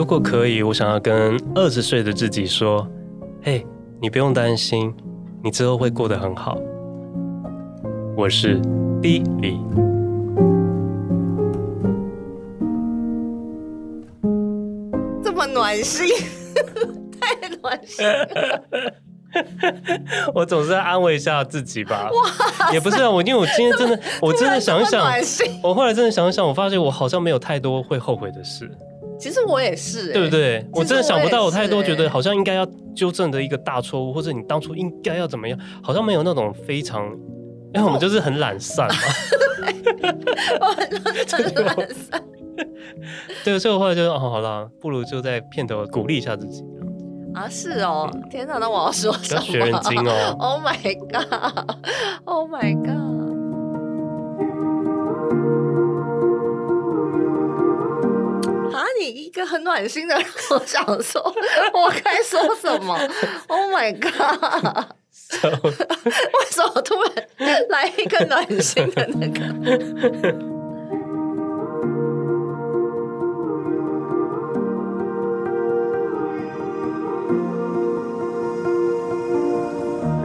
如果可以，我想要跟二十岁的自己说：“嘿，你不用担心，你之后会过得很好。”我是 Billy，这么暖心，太暖心了。我总是在安慰一下自己吧。哇，也不是啊，我因为我今天真的，我真的想想，我后来真的想想，我发现我好像没有太多会后悔的事。其实我也是、欸，对不对？我，我真的想不到有太多觉得好像应该要纠正的一个大错误，或者你当初应该要怎么样，好像没有那种非常，因为我们就是很懒散嘛。我很懒散。对，所以我后来就哦，好了，不如就在片头鼓励一下自己。啊，是哦，天哪，那我要说什么？学人精哦！Oh my god！Oh my god！啊，你一个很暖心的人，我想说，我该说什么？Oh my god！为什么突然来一个暖心的那个？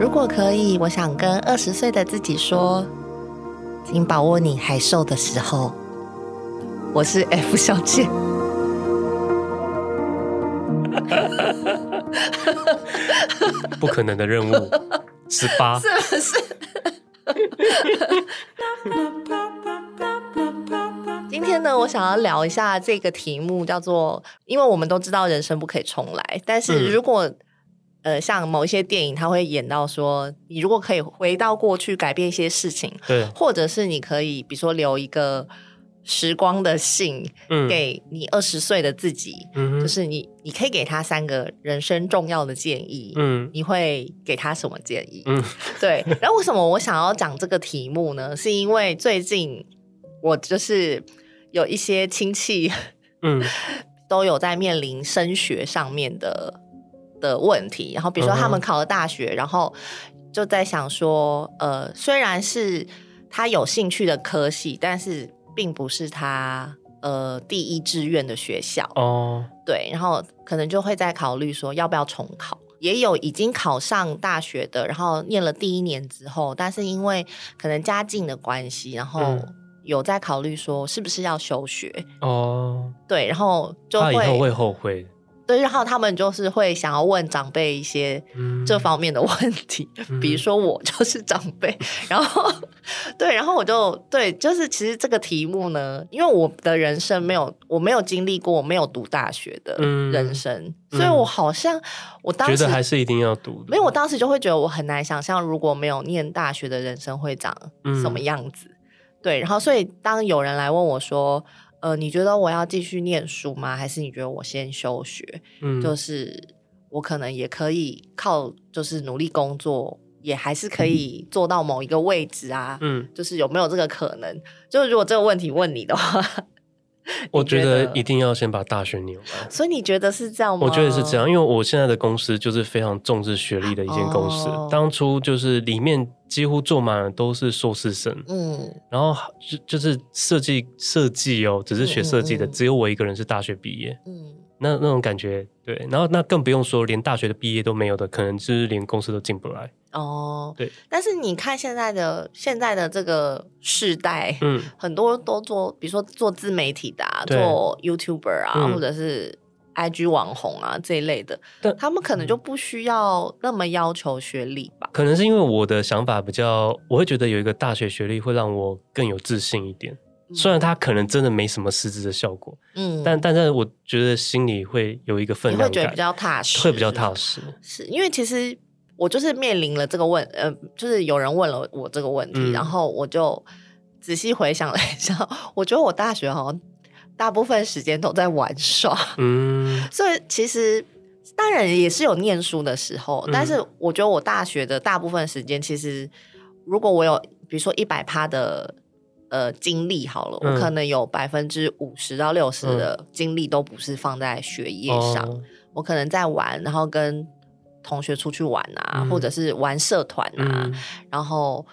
如果可以，我想跟二十岁的自己说，请把握你还瘦的时候。我是 F 小姐。不可能的任务，十八。是不是？今天呢，我想要聊一下这个题目，叫做“因为我们都知道人生不可以重来”，但是如果、嗯呃，像某一些电影，他会演到说，你如果可以回到过去改变一些事情，对，或者是你可以，比如说留一个时光的信，嗯，给你二十岁的自己，嗯，就是你，你可以给他三个人生重要的建议，嗯，你会给他什么建议？嗯，对。然后为什么我想要讲这个题目呢？是因为最近我就是有一些亲戚，嗯，都有在面临升学上面的。的问题，然后比如说他们考了大学，uh. 然后就在想说，呃，虽然是他有兴趣的科系，但是并不是他呃第一志愿的学校哦。Uh. 对，然后可能就会在考虑说要不要重考。也有已经考上大学的，然后念了第一年之后，但是因为可能家境的关系，然后有在考虑说是不是要休学哦。Uh. 对，然后就会他以后会后悔。对，然后他们就是会想要问长辈一些这方面的问题，嗯、比如说我就是长辈，嗯、然后对，然后我就对，就是其实这个题目呢，因为我的人生没有，我没有经历过，我没有读大学的人生，嗯、所以我好像我当时觉得还是一定要读，没有，我当时就会觉得我很难想象，如果没有念大学的人生会长什么样子。嗯、对，然后所以当有人来问我说。呃，你觉得我要继续念书吗？还是你觉得我先休学？嗯，就是我可能也可以靠，就是努力工作，也还是可以做到某一个位置啊。嗯，就是有没有这个可能？就是如果这个问题问你的话。我觉得一定要先把大学念完，所以你觉得是这样吗？我觉得是这样，因为我现在的公司就是非常重视学历的一间公司。哦、当初就是里面几乎坐满了都是硕士生，嗯，然后就就是设计设计哦，只是学设计的，嗯嗯嗯，只有我一个人是大学毕业，嗯，那那种感觉，对，然后那更不用说连大学的毕业都没有的，可能就是连公司都进不来。哦，对，但是你看现在的现在的这个世代，嗯，很多都做，比如说做自媒体的啊，做 YouTuber 啊，嗯，或者是 IG 网红啊这一类的，但他们可能就不需要那么要求学历吧？可能是因为我的想法比较，我会觉得有一个大学学历会让我更有自信一点，嗯，虽然它可能真的没什么实质的效果，嗯，但但是我觉得心里会有一个分量感，会觉得比较踏实，会比较踏实，是因为其实。我就是面临了这个问，呃，就是有人问了我这个问题，嗯、然后我就仔细回想了一下，我觉得我大学好像大部分时间都在玩耍，嗯，所以其实当然也是有念书的时候，嗯、但是我觉得我大学的大部分时间，其实如果我有比如说一百趴的呃精力好了，嗯、我可能有百分之五十到六十的精力都不是放在学业上，嗯、我可能在玩，然后跟。同学出去玩啊，嗯、或者是玩社团啊、嗯，然后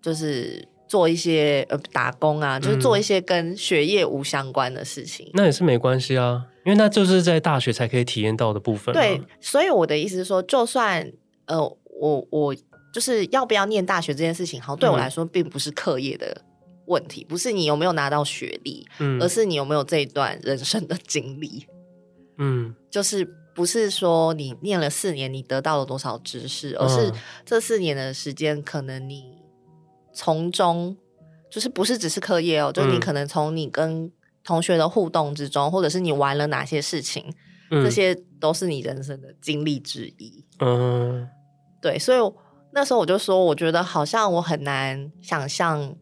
就是做一些呃打工啊、嗯，就是做一些跟学业无相关的事情。那也是没关系啊，因为那就是在大学才可以体验到的部分。对，所以我的意思是说，就算呃，我我就是要不要念大学这件事情，好，对我来说并不是课业的问题，嗯、不是你有没有拿到学历，嗯，而是你有没有这一段人生的经历，嗯，就是不是说你念了四年，你得到了多少知识，而是这四年的时间，可能你从中就是不是只是课业哦，就是你可能从你跟同学的互动之中，或者是你玩了哪些事情，嗯、这些都是你人生的经历之一。嗯，对，所以那时候我就说，我觉得好像我很难想象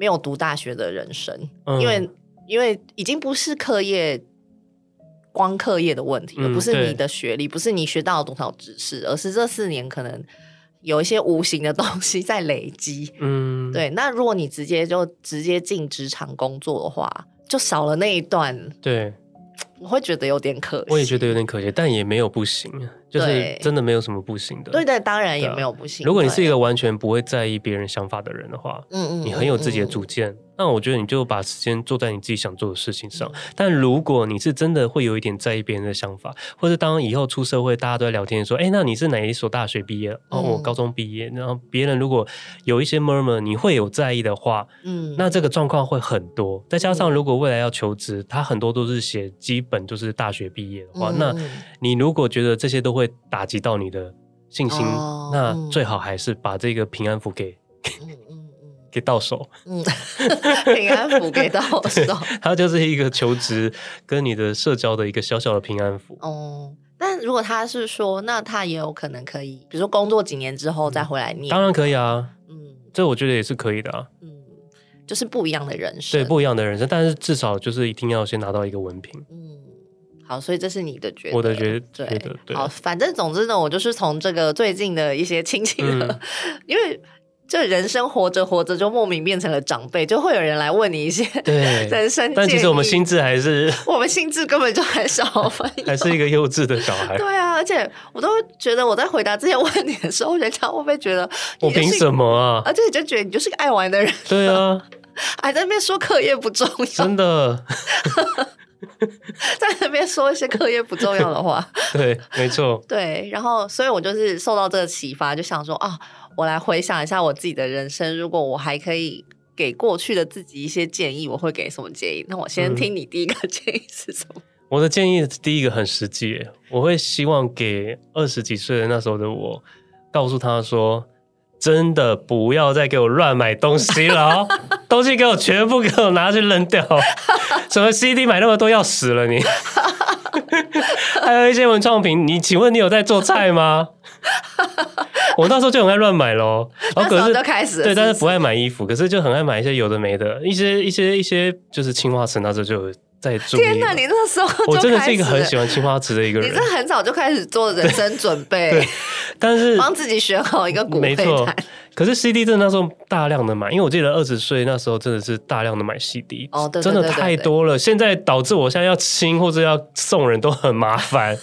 没有读大学的人生，嗯、因为因为已经不是课业光课业的问题了，嗯、不是你的学历，不是你学到了多少知识，而是这四年可能有一些无形的东西在累积。嗯，对。那如果你直接就直接进职场工作的话，就少了那一段，对，我会觉得有点可惜。我也觉得有点可惜，但也没有不行，就是真的没有什么不行的。对对，当然也没有不行。如果你是一个完全不会在意别人想法的人的话，嗯嗯，你很有自己的主见。那我觉得你就把时间做在你自己想做的事情上。嗯、但如果你是真的会有一点在意别人的想法，或者当以后出社会，大家都在聊天说：“哎、欸，那你是哪一所大学毕业？”哦，我高中毕业。然后别人如果有一些 murmur，你会有在意的话，嗯，那这个状况会很多。再加上如果未来要求职，他很多都是写基本就是大学毕业的话，嗯、那你如果觉得这些都会打击到你的信心，哦、那最好还是把这个平安符给。嗯给到手，嗯，平安符给到手，它就是一个求职跟你的社交的一个小小的平安符。哦，但如果他是说，那他也有可能可以，比如说工作几年之后再回来念，当然可以啊，嗯，这我觉得也是可以的啊，嗯，就是不一样的人生，对，不一样的人生，但是至少就是一定要先拿到一个文凭，嗯，好，所以这是你的觉得，我的觉得，对的，对，好，反正总之呢，我就是从这个最近的一些亲戚的，嗯、因为。就人生活着活着就莫名变成了长辈，就会有人来问你一些对 人生。但其实我们心智还是 我们心智根本就还小，还是一个幼稚的小孩。对啊，而且我都觉得我在回答这些问题的时候，人家会不会觉得我凭什么啊？而且就觉得你就是个爱玩的人。对啊，还在那边说课业不重要，真的，在那边说一些课业不重要的话。对，没错。对，然后所以我就是受到这个启发，就想说啊。我来回想一下我自己的人生，如果我还可以给过去的自己一些建议，我会给什么建议？那我先听你第一个 建议是什么？嗯、我的建议第一个很实际，我会希望给二十几岁的那时候的我，告诉他说：真的不要再给我乱买东西了哦，东西给我全部给我拿去扔掉，什么 CD 买那么多要死了你，还有一些文创品，你请问你有在做菜吗？我那时候就很爱乱买喽，然后可是就开始对，但是不爱买衣服，可是就很爱买一些有的没的，一些一些一些就是青花瓷，那时候就在做。天哪，你那时候我真的是一个很喜欢青花瓷的一个人，你这很早就开始做人生准备，对，但是帮自己选好一个骨灰坛。可是 CD 真的那时候大量的买，因为我记得二十岁那时候真的是大量的买 CD，哦，对，真的太多了，现在导致我现在要清或者要送人都很麻烦。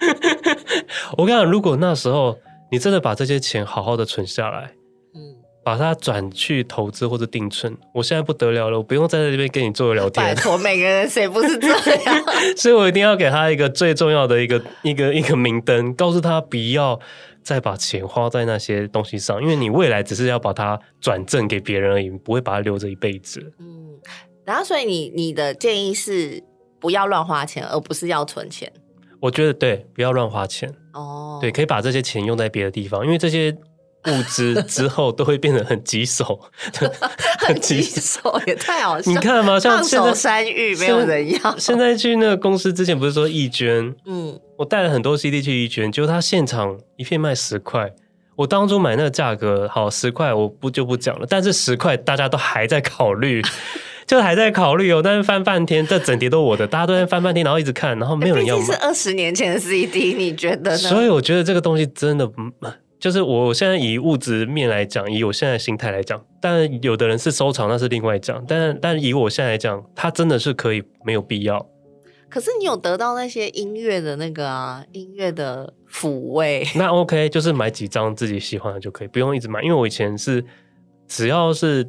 我跟你讲，如果那时候你真的把这些钱好好的存下来，嗯，把它转去投资或者定存，我现在不得了了，我不用在这边跟你做聊天。拜托，每个人谁不是这样？所以我一定要给他一个最重要的一个一个一个明灯，告诉他不要再把钱花在那些东西上，因为你未来只是要把它转正给别人而已，不会把它留着一辈子。嗯，然后所以你你的建议是不要乱花钱，而不是要存钱。我觉得对，不要乱花钱哦。Oh. 对，可以把这些钱用在别的地方，因为这些物资 之后都会变得很棘手，很棘手也太好 笑。你看嘛，像现在山芋没有人要。现在去那个公司之前不是说义捐？嗯，我带了很多 CD 去义捐，结果他现场一片卖十块。我当初买那个价格好十块，我不就不讲了。但是十块大家都还在考虑。就还在考虑哦，但是翻半天，这整叠都我的，大家都在翻半天，然后一直看，然后没有人要买。是二十年前的 CD，你觉得呢？所以我觉得这个东西真的，就是我现在以物质面来讲，以我现在心态来讲，但有的人是收藏，那是另外讲。但但以我现在来讲，它真的是可以没有必要。可是你有得到那些音乐的那个啊，音乐的抚慰。那 OK，就是买几张自己喜欢的就可以，不用一直买。因为我以前是只要是。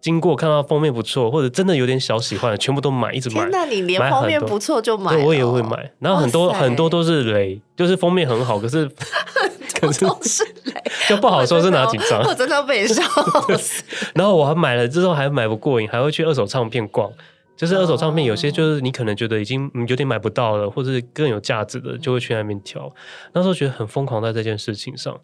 经过看到封面不错，或者真的有点小喜欢的，全部都买，一直买。那你连封面不错就买？对，我也会买。然后很多很多都是雷，就是封面很好，可是 可是是雷，就不好说是哪几张。我真的被笑死。然后我还买了之后还买不过瘾，还会去二手唱片逛。就是二手唱片，有些就是你可能觉得已经有点买不到了，或者是更有价值的，就会去那边挑。那时候觉得很疯狂在这件事情上，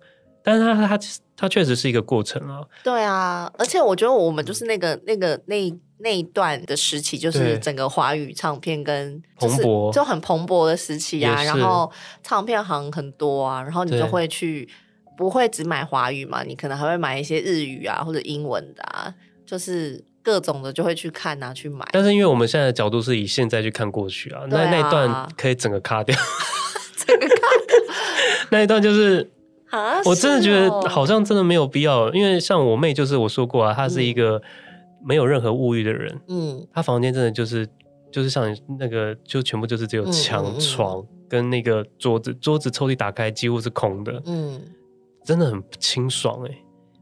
但是它它它确实是一个过程啊。对啊，而且我觉得我们就是那个那个那那一段的时期，就是整个华语唱片跟蓬勃就很蓬勃的时期啊。然后唱片行很多啊，然后你就会去不会只买华语嘛，你可能还会买一些日语啊或者英文的啊，就是。各种的就会去看啊，去买。但是因为我们现在的角度是以现在去看过去啊，啊那那一段可以整个卡掉，整个卡掉。那一段就是啊，我真的觉得好像真的没有必要，因为像我妹，就是我说过啊，她是一个没有任何物欲的人，嗯，她房间真的就是就是像那个，就全部就是只有墙、嗯、床跟那个桌子，桌子抽屉打开几乎是空的，嗯，真的很清爽哎、欸。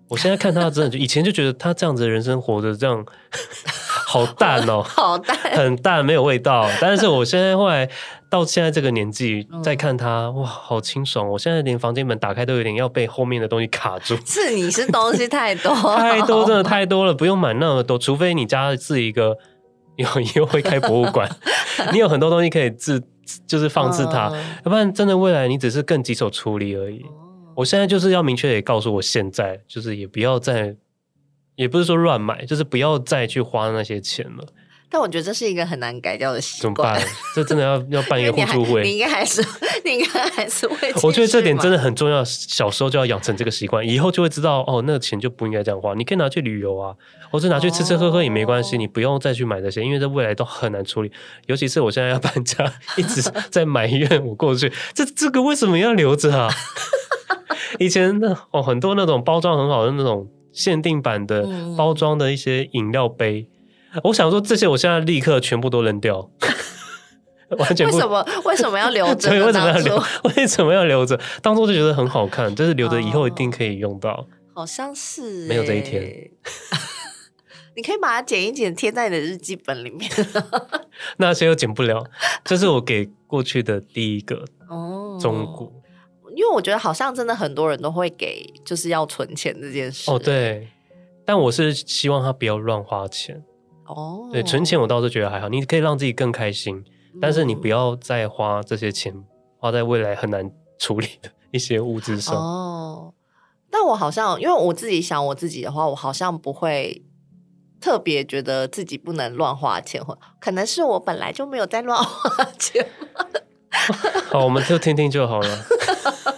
我现在看她真的就以前就觉得她这样子的人生活着这样 好淡哦，好淡，很淡，没有味道。但是我现在后来到现在这个年纪再看他，哇，好清爽！我现在连房间门打开都有点要被后面的东西卡住。是你是东西太多，太多真的太多了，不用买那么多，除非你家是一个有 以后会开博物馆，你有很多东西可以置，就是放置它，要不然真的未来你只是更棘手处理而已。我现在就是要明确的告诉我，现在就是也不要再，也不是说乱买，就是不要再去花那些钱了。但我觉得这是一个很难改掉的习惯。怎么办？这真的要要办一个互助会。你，你应该还是，你应该还是会。我觉得这点真的很重要，小时候就要养成这个习惯，以后就会知道哦，那个钱就不应该这样花。你可以拿去旅游啊，或者拿去吃吃喝喝也没关系，哦、你不用再去买这些，因为这未来都很难处理。尤其是我现在要搬家，一直 在埋怨我过去，这这个为什么要留着啊？以前的哦，很多那种包装很好的那种限定版的包装的一些饮料杯，嗯、我想说这些我现在立刻全部都扔掉，完全。为什么为什么要留着？对，为什么要留？为什么要留着？当初就觉得很好看，就是留着以后一定可以用到。哦、好像是没有这一天，你可以把它剪一剪贴在你的日记本里面。那些又剪不了，这是我给过去的第一个哦中古。因为我觉得好像真的很多人都会给，就是要存钱这件事。哦，对，但我是希望他不要乱花钱。哦，对，存钱我倒是觉得还好，你可以让自己更开心，但是你不要再花这些钱，花在未来很难处理的一些物质上。哦，但我好像因为我自己想我自己的话，我好像不会特别觉得自己不能乱花钱，或可能是我本来就没有在乱花钱。好，我们就听听就好了。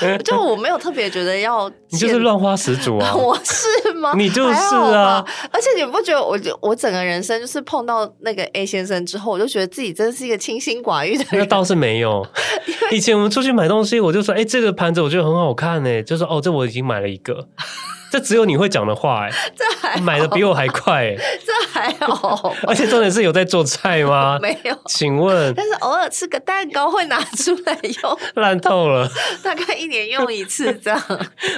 就我没有特别觉得要，你就是乱花十足啊！我是吗？你就是啊！而且你不觉得我，我整个人生就是碰到那个 A 先生之后，我就觉得自己真是一个清心寡欲的人。那倒是没有，以前我们出去买东西，我就说，哎、欸，这个盘子我觉得很好看呢，就说，哦，这我已经买了一个。这只有你会讲的话哎，这还买的比我还快哎，这还好，而且重点是有在做菜吗？没有，请问？但是偶尔吃个蛋糕会拿出来用，烂透了，大概一年用一次这样。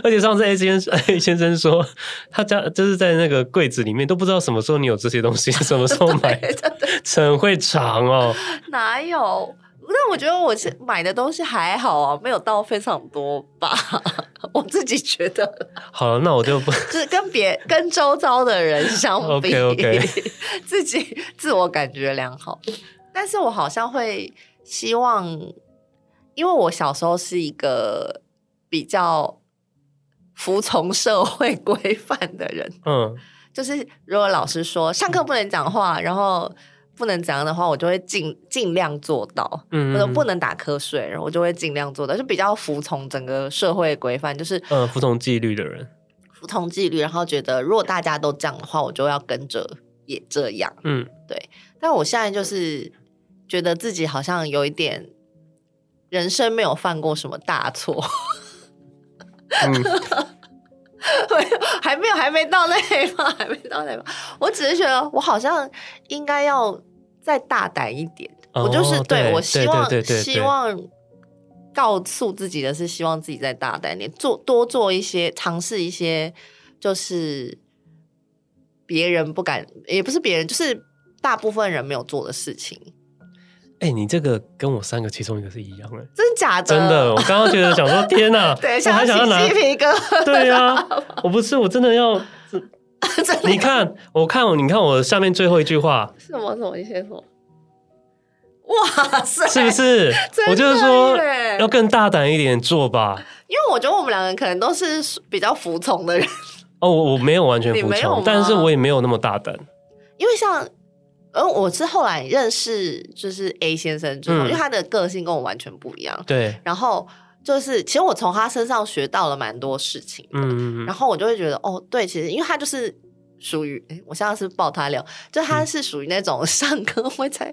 而且上次 A 先生 A 先生说，他家就是在那个柜子里面都不知道什么时候你有这些东西，什么时候买的，很会藏哦，哪有？但我觉得我是买的东西还好啊，没有到非常多吧，我自己觉得。好了，那我就不就是跟别跟周遭的人相比自己自我感觉良好。但是我好像会希望，因为我小时候是一个比较服从社会规范的人，嗯，就是如果老师说上课不能讲话，然后。不能怎样的话，我就会尽尽量做到。嗯，不能打瞌睡，然后我就会尽量做到，就比较服从整个社会规范，就是嗯，服从纪律的人，服从纪律，然后觉得如果大家都这样的话，我就要跟着也这样。嗯，对。但我现在就是觉得自己好像有一点人生没有犯过什么大错。嗯，还没有，还没到那一方，还没到那一方。我只是觉得我好像应该要。再大胆一点，哦、我就是对，对我希望希望告诉自己的是，希望自己再大胆一点，做多做一些尝试一些，就是别人不敢，也不是别人，就是大部分人没有做的事情。哎、欸，你这个跟我三个其中一个是一样的，真假的？真的，我刚刚觉得想说，天哪，对，我还想要拿鸡皮疙瘩。对呀、啊，我不是，我真的要。你看，我看我，你看我下面最后一句话是什么？什么？你先说。哇塞，是不是？我就是说，要更大胆一点做吧。因为我觉得我们两个人可能都是比较服从的人。哦，我我没有完全服从，但是我也没有那么大胆。因为像。嗯我是后来认识就是 A 先生之后，嗯，因为他的个性跟我完全不一样。对。然后就是，其实我从他身上学到了蛮多事情。嗯。然后我就会觉得，哦，对，其实因为他就是属于，我现在是爆他料，就他是属于那种上课会在，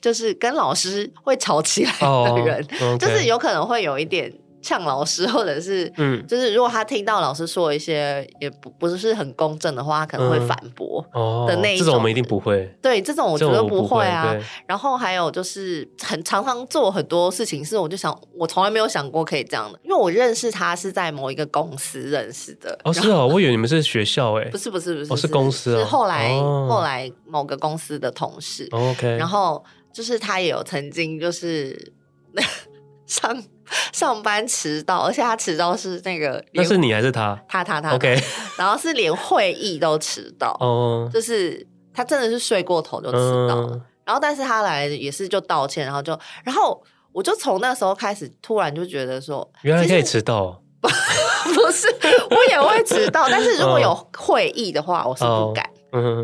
就是跟老师会吵起来的人，哦 okay，就是有可能会有一点。呛老师，或者是，嗯，就是如果他听到老师说一些也不不是很公正的话，他可能会反驳的那一种。这种我们一定不会。对，这种我觉得不会啊。会然后还有就是很常常做很多事情，是我就想，我从来没有想过可以这样的，因为我认识他是在某一个公司认识的。哦，是哦，我以为你们是学校 诶。不是不是不是，哦，是公司啊。是后来后来某个公司的同事。OK。然后就是他也有曾经就是 上。上班迟到，而且他迟到是那个，那是你还是他？他他他。OK，然后是连会议都迟到，哦，就是他真的是睡过头就迟到了。嗯。然后，但是他来也是就道歉，然后就，然后我就从那时候开始，突然就觉得说，原来可以迟到。不是，我也会迟到，但是如果有会议的话，我是不敢。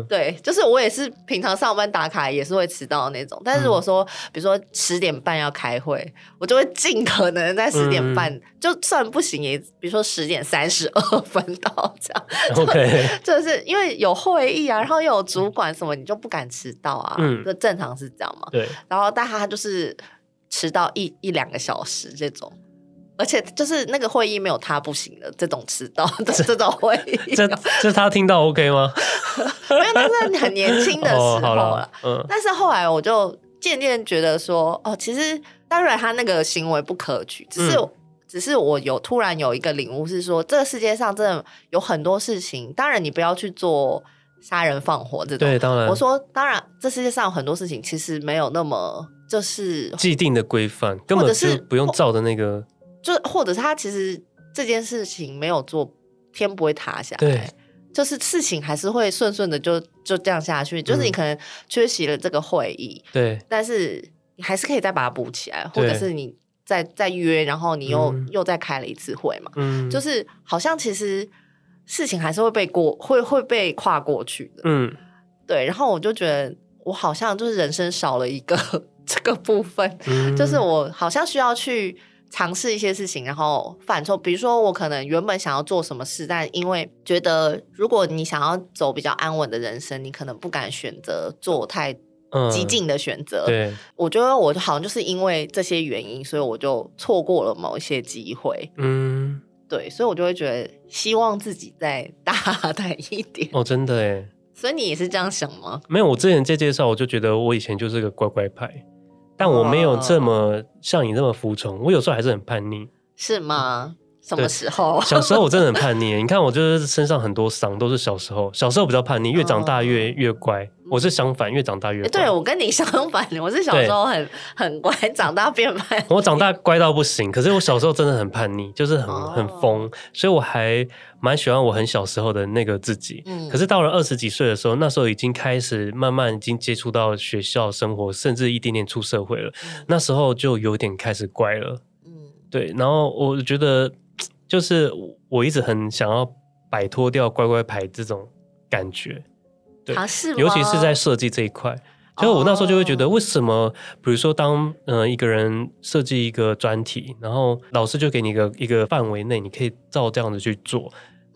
对，就是我也是平常上班打卡也是会迟到的那种，但是如果说比如说十点半要开会，我就会尽可能在十点半，嗯，就算不行也比如说十点三十二分到这样。OK，就，就是因为有会议啊，然后又有主管什么，你就不敢迟到啊。嗯，就正常是这样嘛。对，然后但他就是迟到一一两个小时这种。而且就是那个会议没有他不行的这种迟到 的这种会议，这这他听到 OK 吗？因为那是很年轻的时候了，哦，嗯。但是后来我就渐渐觉得说，哦，其实当然他那个行为不可取，只是，嗯，只是我有突然有一个领悟是说，这个世界上真的有很多事情，当然你不要去做杀人放火这种。对，当然我说当然，这世界上有很多事情其实没有那么就是既定的规范，根本是不用照的那个。就或者是他其实这件事情没有做，天不会塌下来，就是事情还是会顺顺的就就这样下去。就是你可能缺席了这个会议，对，但是你还是可以再把它补起来，或者是你再再约，然后你又、嗯、又再开了一次会嘛，嗯，就是好像其实事情还是会被过，会会被跨过去的，嗯，对。然后我就觉得我好像就是人生少了一个 这个部分，嗯、就是我好像需要去。尝试一些事情，然后犯错。比如说，我可能原本想要做什么事，但因为觉得如果你想要走比较安稳的人生，你可能不敢选择做太激进的选择。嗯、对，我觉得我好像就是因为这些原因，所以我就错过了某一些机会。嗯，对，所以我就会觉得希望自己再大胆一点。哦，真的哎。所以你也是这样想吗？没有，我之前在介绍，我就觉得我以前就是个乖乖牌。但我没有这么像你这么服从，我有时候还是很叛逆，是吗？什么时候？小时候我真的很叛逆。你看，我就是身上很多伤，都是小时候。小时候比较叛逆，越长大越越乖。我是相反，越长大越乖。对，我跟你相反，我是小时候很很乖，长大变叛逆。我长大乖到不行，可是我小时候真的很叛逆，就是很很疯。所以我还蛮喜欢我很小时候的那个自己。嗯可是到了二十几岁的时候，那时候已经开始慢慢已经接触到学校生活，甚至一点点出社会了。那时候就有点开始乖了。嗯，对。然后我觉得。就是我一直很想要摆脱掉乖乖牌这种感觉，对，啊、尤其是在设计这一块。就我那时候就会觉得，为什么，比如说当嗯、呃、一个人设计一个专题，然后老师就给你一个一个范围内，你可以照这样子去做，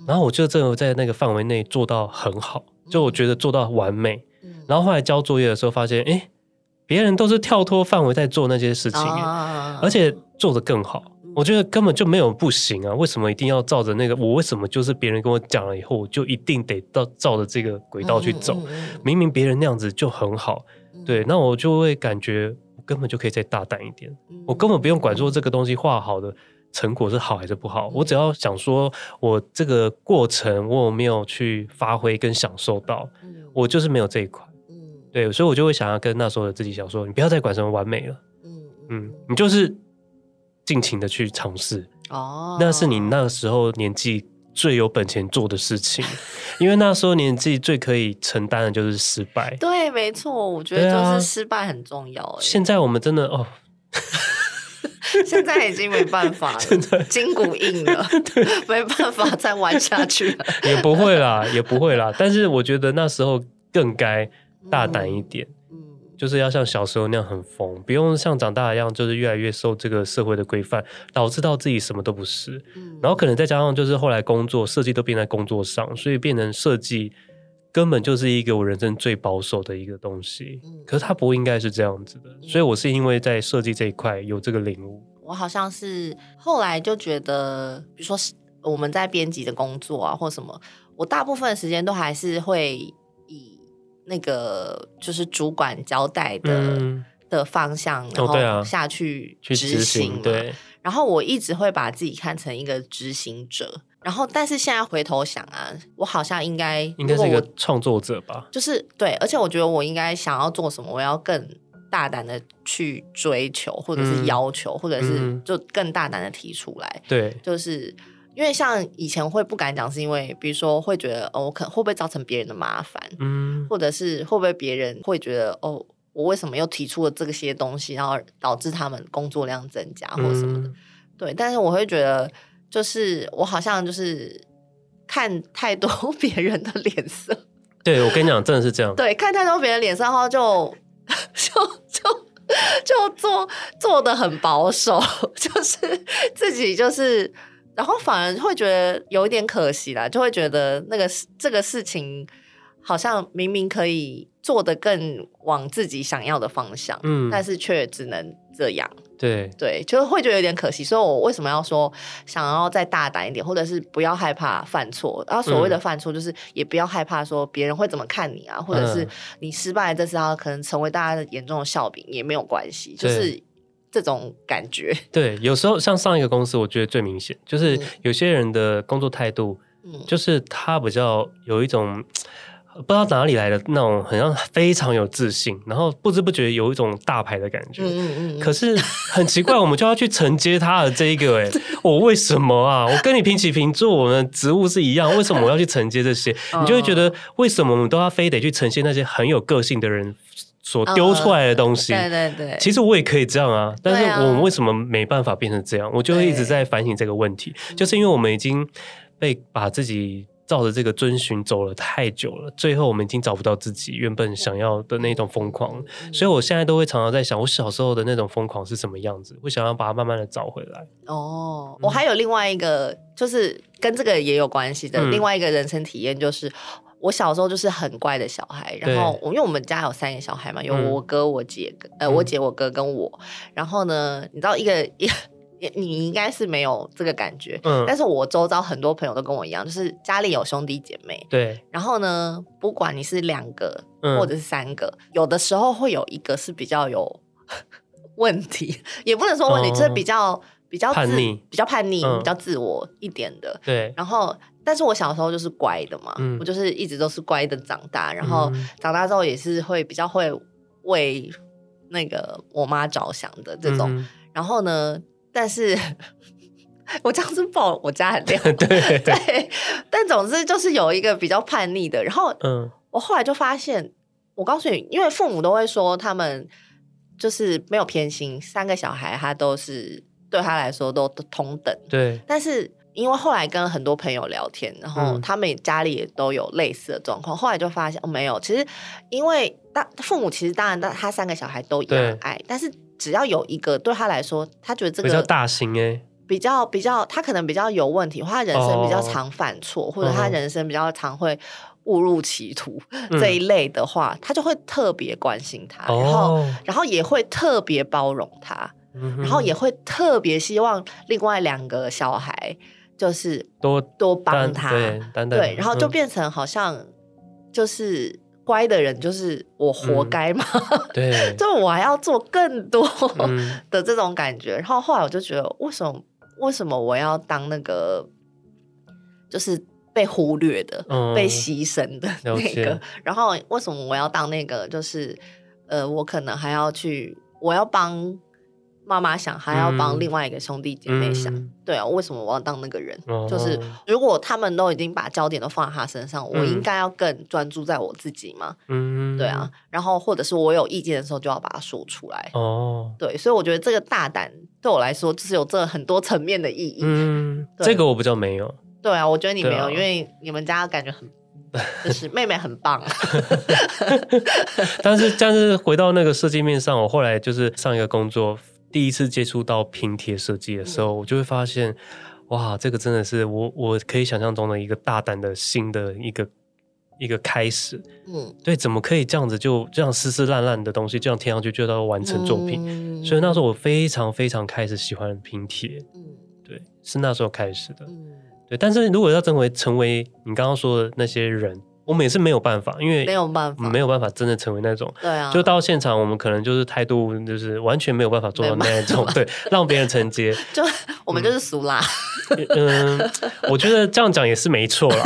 然后我就真的在那个范围内做到很好，就我觉得做到完美。然后后来交作业的时候发现，哎，别人都是跳脱范围在做那些事情，而且做得更好。我觉得根本就没有不行啊！为什么一定要照着那个？我为什么就是别人跟我讲了以后，我就一定得到照着这个轨道去走？明明别人那样子就很好，对，那我就会感觉我根本就可以再大胆一点，我根本不用管说这个东西画好的成果是好还是不好，我只要想说我这个过程我有没有去发挥跟享受到，我就是没有这一块。对，所以我就会想要跟那时候的自己想说，你不要再管什么完美了，嗯嗯，你就是尽情的去尝试哦，那是你那个时候年纪最有本钱做的事情，因为那时候年纪最可以承担的就是失败。对，没错，我觉得就是失败很重要。啊、现在我们真的哦 现在已经没办法筋骨硬了，对，没办法再玩下去了。也不会啦，也不会啦，但是我觉得那时候更该。大胆一点，嗯，就是要像小时候那样很疯，不用像长大一样，就是越来越受这个社会的规范，导致到自己什么都不是。嗯，然后可能再加上就是后来工作设计都变在工作上，所以变成设计根本就是一个我人生最保守的一个东西。嗯，可是它不应该是这样子的，所以我是因为在设计这一块有这个领悟。我好像是后来就觉得，比如说我们在编辑的工作啊，或什么，我大部分时间都还是会以。那个就是主管交代的、嗯、的方向，然后下去执行，哦，去执行。对，然后我一直会把自己看成一个执行者，然后但是现在回头想啊，我好像应该应该是一个创作者吧？就是对，而且我觉得我应该想要做什么，我要更大胆的去追求，或者是要求，嗯、或者是就更大胆的提出来。对，就是。因为像以前会不敢讲，是因为比如说会觉得哦，我可能会不会造成别人的麻烦，嗯，或者是会不会别人会觉得哦，我为什么又提出了这些东西，然后导致他们工作量增加或什么的，嗯、对。但是我会觉得，就是我好像就是看太多 别人的脸色，对，我跟你讲，真的是这样，对，看太多别人脸色，然后就就就就做做的很保守，就是自己就是。然后反而会觉得有一点可惜啦，就会觉得那个这个事情好像明明可以做的更往自己想要的方向，嗯，但是却只能这样。对对，就会觉得有点可惜。所以我为什么要说想要再大胆一点，或者是不要害怕犯错？然后所谓的犯错，就是也不要害怕说别人会怎么看你啊，嗯、或者是你失败这次，可能成为大家的眼中的笑柄也没有关系，就是。这种感觉，对，有时候像上一个公司，我觉得最明显就是有些人的工作态度，嗯，就是他比较有一种 不知道哪里来的那种，好像非常有自信，然后不知不觉有一种大牌的感觉，嗯嗯嗯。可是很奇怪，我们就要去承接他的这一个，哎，我为什么啊？我跟你平起平坐，我们职务是一样，为什么我要去承接这些？你就会觉得为什么我们都要非得去呈现那些很有个性的人？所丢出来的东西，对对对，其实我也可以这样啊，但是我们为什么没办法变成这样？我就一直在反省这个问题，就是因为我们已经被把自己照着这个遵循走了太久了，最后我们已经找不到自己原本想要的那种疯狂，所以我现在都会常常在想，我小时候的那种疯狂是什么样子，我想要把它慢慢的找回来。哦，我还有另外一个，就是跟这个也有关系的另外一个人生体验，就是。我小时候就是很乖的小孩，然后我因为我们家有三个小孩嘛，有我哥、我姐，呃，我姐、我哥跟我。然后呢，你知道一个一，你应该是没有这个感觉，嗯，但是我周遭很多朋友都跟我一样，就是家里有兄弟姐妹，对。然后呢，不管你是两个或者是三个，有的时候会有一个是比较有 问题，也不能说问题，就是比较比较叛逆，比较叛逆，比较自我一点的，对。然后。但是我小时候就是乖的嘛，嗯、我就是一直都是乖的长大，然后长大之后也是会比较会为那个我妈着想的这种。嗯、然后呢，但是 我这样子爆我家很 亮，对。但总之就是有一个比较叛逆的，然后嗯，我后来就发现，我告诉你，因为父母都会说他们就是没有偏心，三个小孩他都是对他来说都都同等，对，但是。因为后来跟很多朋友聊天，然后他们家里也都有类似的状况。嗯、后来就发现哦，没有，其实因为大父母其实当然他三个小孩都一样爱，但是只要有一个对他来说，他觉得这个比较大型哎，比较比较他可能比较有问题，或他人生比较常犯错，哦、或者他人生比较常会误入歧途、嗯、这一类的话，他就会特别关心他，然后、哦、然后也会特别包容他，嗯、然后也会特别希望另外两个小孩。就是多多帮他，对，对，然后就变成好像就是乖的人，就是我活该嘛，嗯、对，就我还要做更多 的这种感觉。嗯、然后后来我就觉得，为什么为什么我要当那个，就是被忽略的、嗯、被牺牲的那个？然后为什么我要当那个？就是呃，我可能还要去，我要帮。妈妈想还要帮另外一个兄弟姐妹想，嗯、对啊，为什么我要当那个人？哦、就是如果他们都已经把焦点都放在他身上，嗯、我应该要更专注在我自己嘛？嗯，对啊。然后或者是我有意见的时候，就要把它说出来。哦，对，所以我觉得这个大胆对我来说，就是有这很多层面的意义。嗯，对这个我比较没有。对啊，我觉得你没有，啊、因为你们家感觉很，就是妹妹很棒。但是，但是回到那个设计面上，我后来就是上一个工作。第一次接触到拼贴设计的时候，嗯、我就会发现，哇，这个真的是我我可以想象中的一个大胆的新的一个一个开始。嗯，对，怎么可以这样子就这样撕撕烂烂的东西这样贴上去就到完成作品？嗯、所以那时候我非常非常开始喜欢拼贴。嗯，对，是那时候开始的。嗯，对，但是如果要成为成为你刚刚说的那些人。我们也是没有办法，因为没有办法，没有办法真的成为那种。对啊，就到现场，我们可能就是态度，就是完全没有办法做到那种，对，让别人承接。就我们就是俗啦。嗯，我觉得这样讲也是没错啦。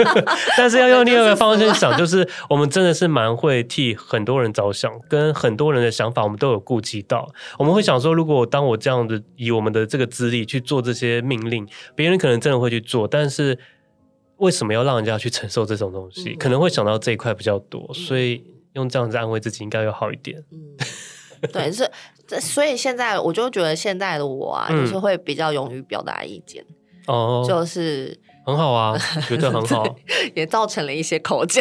但是要用另外一个方向想，就是我们真的是蛮会替很多人着想，跟很多人的想法，我们都有顾及到。我们会想说，如果当我这样子以我们的这个资历去做这些命令，别人可能真的会去做，但是。为什么要让人家去承受这种东西？嗯、可能会想到这一块比较多，嗯、所以用这样子安慰自己应该要好一点。嗯，对，是这，所以现在我就觉得现在的我啊，嗯、就是会比较勇于表达意见。哦，就是很好啊，觉得很好，也造成了一些口角，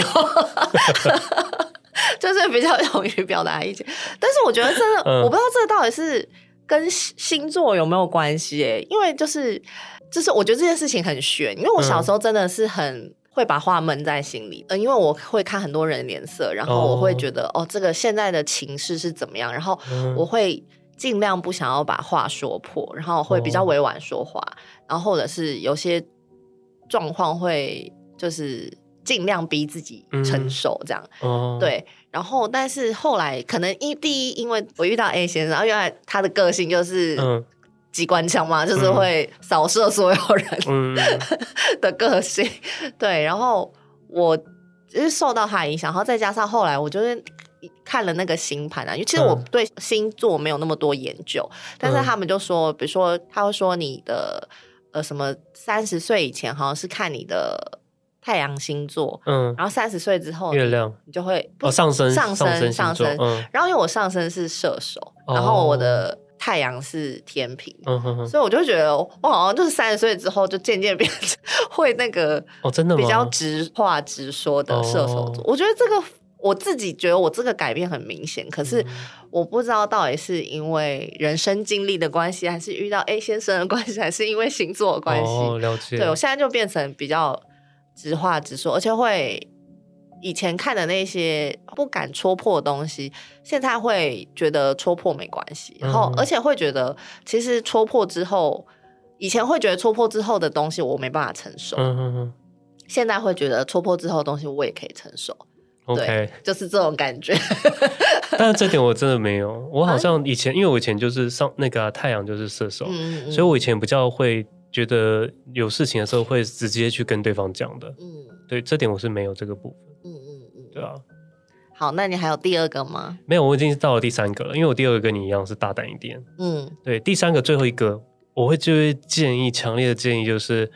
就是比较勇于表达意见。但是我觉得真的，嗯、我不知道这个到底是跟星座有没有关系？哎，因为就是。就是我觉得这件事情很悬，因为我小时候真的是很会把话闷在心里，嗯，因为我会看很多人脸色，然后我会觉得哦，哦，这个现在的情势是怎么样，然后我会尽量不想要把话说破，然后会比较委婉说话，哦、然后或者是有些状况会就是尽量逼自己承受这样，嗯哦、对，然后但是后来可能一第一，因为我遇到 A 先生，然后原来他的个性就是。嗯机关枪嘛，就是会扫射所有人。的个性，嗯、对。然后我就是受到他影响，然后再加上后来我就是看了那个星盘啊，因为其实我对星座没有那么多研究，嗯、但是他们就说，比如说他会说你的呃什么三十岁以前好像是看你的太阳星座，嗯，然后三十岁之后月亮。你就会哦上升上升上升，嗯、然后因为我上升是射手，然后我的。太阳是天平，嗯、哼哼，所以我就觉得我好像就是三十岁之后就渐渐变成会那个哦，真的比较直话直说的射手座。哦、我觉得这个我自己觉得我这个改变很明显，可是我不知道到底是因为人生经历的关系，还是遇到 A 先生的关系，还是因为星座的关系。哦，了解。对，我现在就变成比较直话直说，而且会。以前看的那些不敢戳破的东西，现在会觉得戳破没关系，然后而且会觉得其实戳破之后，以前会觉得戳破之后的东西我没办法承受，嗯嗯嗯，现在会觉得戳破之后的东西我也可以承受，OK，对，就是这种感觉。但是这点我真的没有，我好像以前因为我以前就是上那个、啊、太阳就是射手，嗯嗯，所以我以前比较会觉得有事情的时候会直接去跟对方讲的，嗯，对，这点我是没有这个部分。对啊，好，那你还有第二个吗？没有，我已经到了第三个了，因为我第二个跟你一样是大胆一点。嗯，对，第三个最后一个，我会就会建议，强烈的建议就是，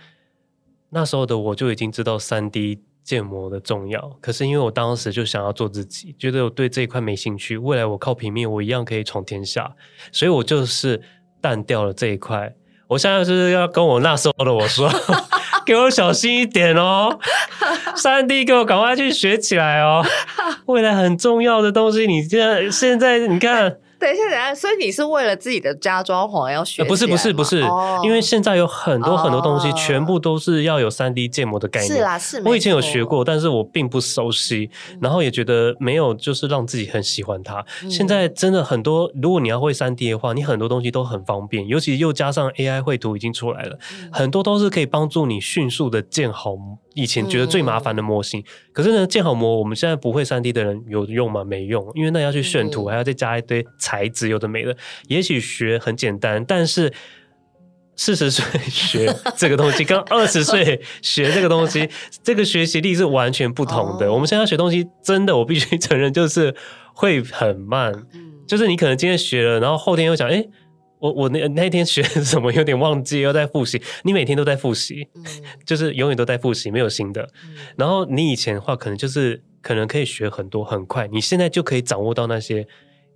那时候的我就已经知道三 D 建模的重要，可是因为我当时就想要做自己，觉得我对这一块没兴趣，未来我靠平面我一样可以闯天下，所以我就是淡掉了这一块。我现在就是要跟我那时候的我说。给我小心一点哦 三 D 给我赶快去学起来哦，未来很重要的东西，你现在现在你看。等一下，等一下，所以你是为了自己的家装潢要学？不是，不是，不是，因为现在有很多很多东西，全部都是要有三 D 建模的概念。是啦，是。我以前有学过，但是我并不熟悉，然后也觉得没有，就是让自己很喜欢它。现在真的很多，如果你要会三 D 的话，你很多东西都很方便，尤其又加上 AI 绘图已经出来了，很多都是可以帮助你迅速的建好。以前觉得最麻烦的模型，嗯、可是呢，建好模，我们现在不会三 D 的人有用吗？没用，因为那要去炫图，嗯、还要再加一堆材质，有的没的。也许学很简单，但是四十岁 学这个东西，跟二十岁学这个东西，这个学习力是完全不同的。我们现在学东西，真的，我必须承认，就是会很慢。就是你可能今天学了，然后后天又想，哎，我我那那天学 什么有点忘记，又在复习。你每天都在复习，就是永远都在复习，没有新的。然后你以前的话，可能就是可能可以学很多很快，你现在就可以掌握到那些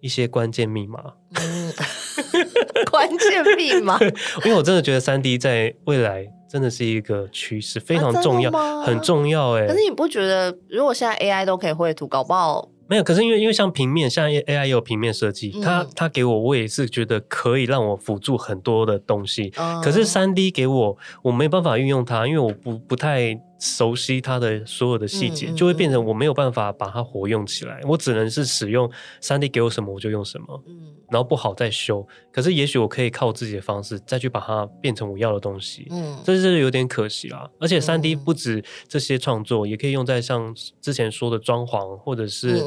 一些关键密码。关键密码，因为我真的觉得三 D 在未来真的是一个趋势，非常重要，啊、很重要哎。可是你不觉得，如果现在 AI 都可以绘图，搞不好没有？可是因为因为像平面，像 AI 也有平面设计，它它给我，我也是觉得可以让我辅助很多的东西。嗯、可是三 D 给我，我没办法运用它，因为我不不太。熟悉它的所有的细节，就会变成我没有办法把它活用起来。我只能是使用三 D 给我什么我就用什么，嗯然后不好再修。可是也许我可以靠自己的方式再去把它变成我要的东西。嗯，这是有点可惜啦。而且三 D 不止这些创作，也可以用在像之前说的装潢，或者是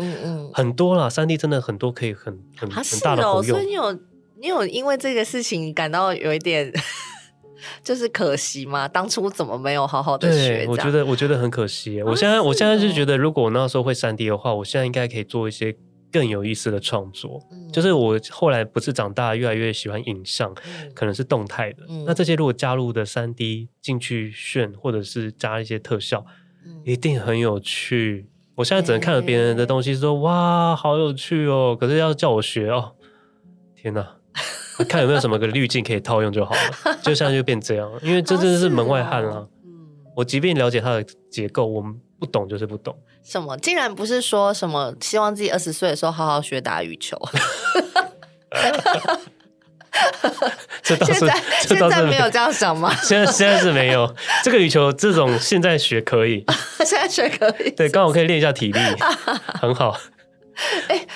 很多啦。三 D 真的很多可以很很很大的活用。所以你有你有因为这个事情感到有一点。就是可惜嘛，当初怎么没有好好的学？我觉得我觉得很可惜。啊、我现在我现在就觉得，如果我那时候会三 D 的话，我现在应该可以做一些更有意思的创作。嗯、就是我后来不是长大越来越喜欢影像，嗯、可能是动态的。嗯、那这些如果加入的三 D 进去炫，或者是加一些特效，嗯、一定很有趣。我现在只能看着别人的东西说，哇，好有趣哦。可是要叫我学哦，天哪！看有没有什么个滤镜可以套用就好了，就现在就变这样，因为这真的是门外汉了。啊、嗯，我即便了解它的结构，我们不懂就是不懂。什么？竟然不是说什么希望自己二十岁的时候好好学打羽球？这倒是现在现在没有这样想吗？现在现在是没有这个羽球这种现在学可以，现在学可以，对，刚好可以练一下体力，很好。哎。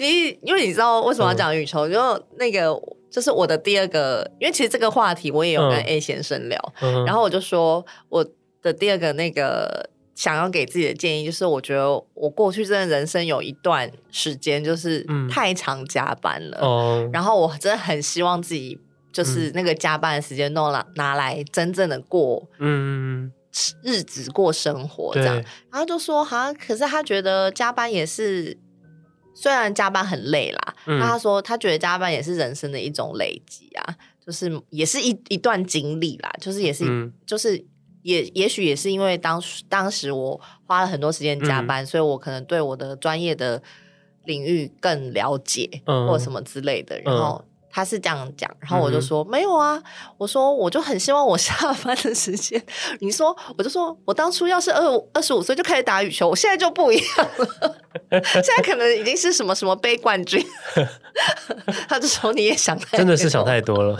你因为你知道为什么要讲羽球？嗯、就那个就是我的第二个，因为其实这个话题我也有跟 A 先生聊，嗯、然后我就说我的第二个那个想要给自己的建议，就是我觉得我过去真的人生有一段时间就是太常加班了，嗯、然后我真的很希望自己就是那个加班的时间都拿拿来真正的过嗯日子过生活这样，然后就说哈可是他觉得加班也是。虽然加班很累啦，那、嗯、他说他觉得加班也是人生的一种累积啊，就是也是一一段经历啦，就是也是、嗯、就是也也许也是因为当当时我花了很多时间加班，嗯、所以我可能对我的专业的领域更了解，嗯、或什么之类的，然后。他是这样讲，然后我就说、嗯、没有啊，我说我就很希望我下班的时间，你说我就说我当初要是二二十五岁就开始打羽球，我现在就不一样了，现在可能已经是什么什么杯冠军。他就说你也想太多，真的是想太多了。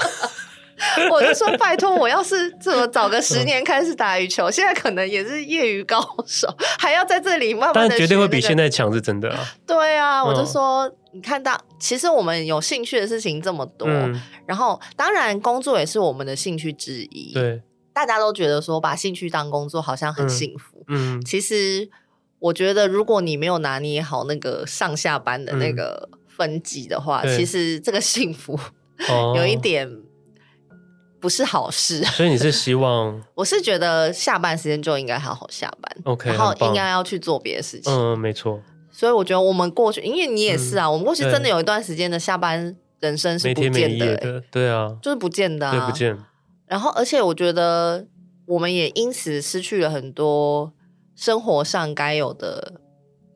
我就说拜托，我要是怎么早个十年开始打羽球，现在可能也是业余高手，还要在这里慢慢、那个。但绝对会比现在强，是真的啊。对啊，我就说，你看到，其实我们有兴趣的事情这么多，嗯、然后当然工作也是我们的兴趣之一。对，大家都觉得说把兴趣当工作好像很幸福。嗯，嗯其实我觉得如果你没有拿捏好那个上下班的那个分级的话，嗯、其实这个幸福 有一点。不是好事，所以你是希望？我是觉得下班时间就应该好好下班，OK，然后应该要去做别的事情。嗯，没错。所以我觉得我们过去，因为你也是啊，嗯、我们过去真的有一段时间的下班人生是不见的、对啊，就是不见的、啊，对，不见。然后，而且我觉得我们也因此失去了很多生活上该有的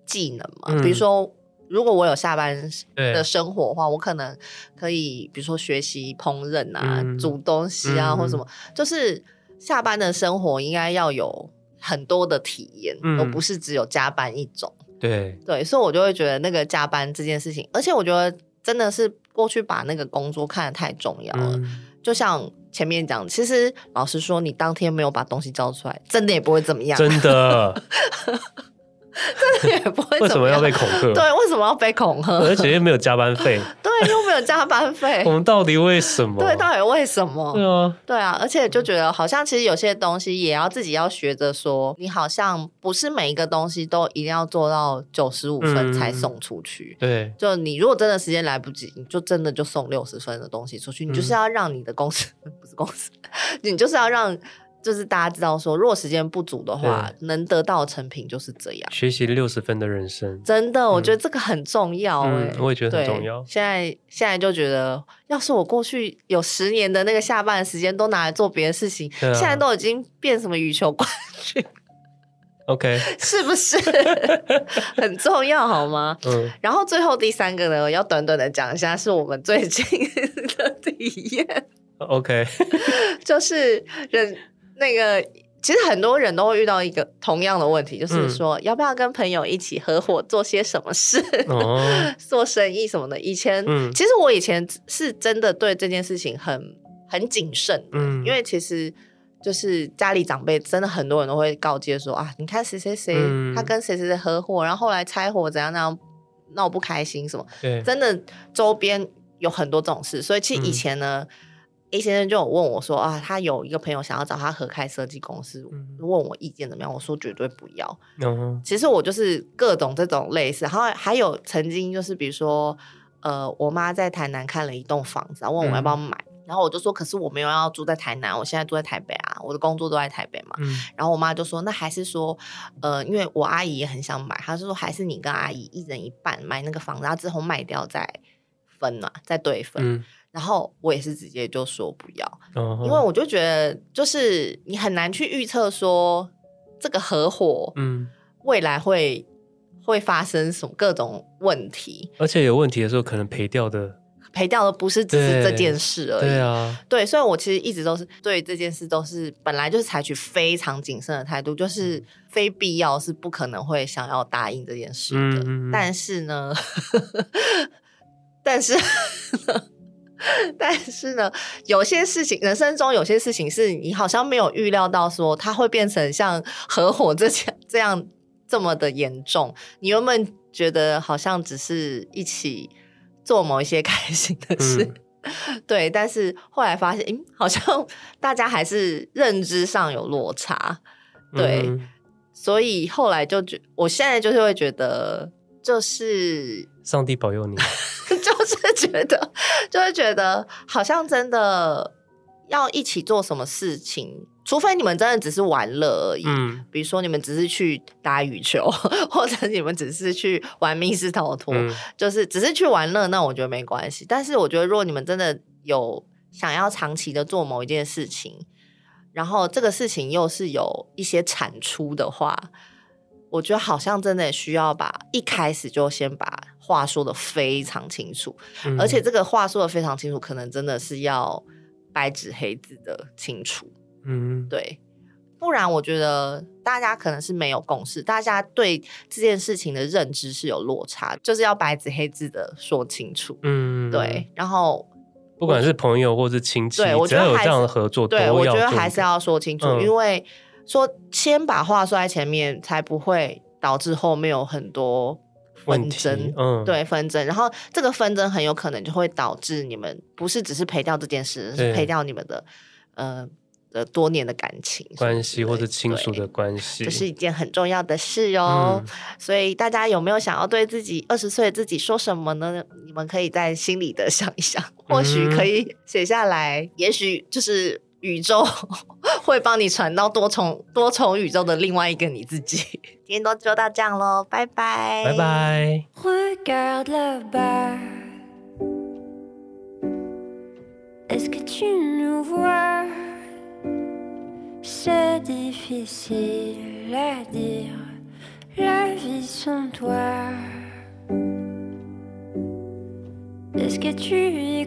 技能嘛，嗯、比如说。如果我有下班的生活的话，我可能可以，比如说学习烹饪啊，嗯、煮东西啊，嗯、或什么。就是下班的生活应该要有很多的体验，嗯、而不是只有加班一种。对对，所以我就会觉得那个加班这件事情，而且我觉得真的是过去把那个工作看得太重要了。嗯、就像前面讲，其实老实说，你当天没有把东西交出来，真的也不会怎么样。真的。真的也不会。为什么要被恐吓？对，为什么要被恐吓？而且又没有加班费。对，又没有加班费。我们到底为什么？对，到底为什么？对啊，对啊，而且就觉得好像其实有些东西也要自己要学着说，你好像不是每一个东西都一定要做到九十五分才送出去。嗯、对，就你如果真的时间来不及，你就真的就送六十分的东西出去。你就是要让你的公司、嗯、不是公司，你就是要让。就是大家知道说，如果时间不足的话，能得到成品就是这样。学习六十分的人生，真的，我觉得这个很重要哎、欸嗯。我也觉得很重要。现在现在就觉得，要是我过去有十年的那个下班的时间都拿来做别的事情，啊、现在都已经变什么羽球冠军？OK，是不是 很重要？好吗？嗯。然后最后第三个呢，要短短的讲一下，是我们最近的体验。OK，就是人。那个其实很多人都会遇到一个同样的问题，就是说、嗯、要不要跟朋友一起合伙做些什么事，哦、做生意什么的。以前、嗯、其实我以前是真的对这件事情很很谨慎的，嗯、因为其实就是家里长辈真的很多人都会告诫说啊，你看谁谁谁他跟谁谁谁合伙，然后后来拆伙怎样那样闹不开心什么，对，真的周边有很多这种事，所以其实以前呢。嗯 A 先生就有问我说啊，他有一个朋友想要找他合开设计公司，嗯、问我意见怎么样？我说绝对不要。嗯、其实我就是各种这种类似，然后还有曾经就是比如说，呃，我妈在台南看了一栋房子，然后问我要不要买，嗯、然后我就说，可是我没有要住在台南，我现在住在台北啊，我的工作都在台北嘛。嗯、然后我妈就说，那还是说，呃，因为我阿姨也很想买，她就说还是你跟阿姨一人一半买那个房子，然后之后卖掉再分嘛，再对分。嗯然后我也是直接就说不要，uh huh. 因为我就觉得就是你很难去预测说这个合伙，嗯，未来会、嗯、会发生什么各种问题，而且有问题的时候可能赔掉的，赔掉的不是只是这件事而已，对啊，对，所以我其实一直都是对这件事都是本来就是采取非常谨慎的态度，就是非必要是不可能会想要答应这件事的，嗯、但是呢，但是。但是呢，有些事情，人生中有些事情是你好像没有预料到，说它会变成像合伙这样这样这么的严重。你原本觉得好像只是一起做某一些 开心的事，嗯、对，但是后来发现，嗯，好像大家还是认知上有落差，对，嗯、所以后来就觉，我现在就是会觉得，就是上帝保佑你。就是觉得，就会觉得，好像真的要一起做什么事情，除非你们真的只是玩乐而已。嗯，比如说你们只是去打羽球，或者你们只是去玩密室逃脱，嗯、就是只是去玩乐，那我觉得没关系。但是我觉得，如果你们真的有想要长期的做某一件事情，然后这个事情又是有一些产出的话。我觉得好像真的需要把一开始就先把话说的非常清楚，嗯、而且这个话说的非常清楚，可能真的是要白纸黑字的清楚。嗯，对，不然我觉得大家可能是没有共识，大家对这件事情的认知是有落差，就是要白纸黑字的说清楚。嗯，对，然后不管是朋友或是亲戚，对我觉得有这样的合作，对我觉得还是要说清楚，嗯、因为。说先把话说在前面，才不会导致后面有很多纷争。嗯，对，纷争，然后这个纷争很有可能就会导致你们不是只是赔掉这件事，对是赔掉你们的呃的多年的感情关系或者亲属的关系，这是一件很重要的事哦。嗯、所以大家有没有想要对自己二十岁的自己说什么呢？你们可以在心里的 想一想，或许可以写下来，嗯、也许就是。宇宙 会帮你传到多重多重宇宙的另外一个你自己。今天都就到这样喽拜拜。拜拜。Is so get you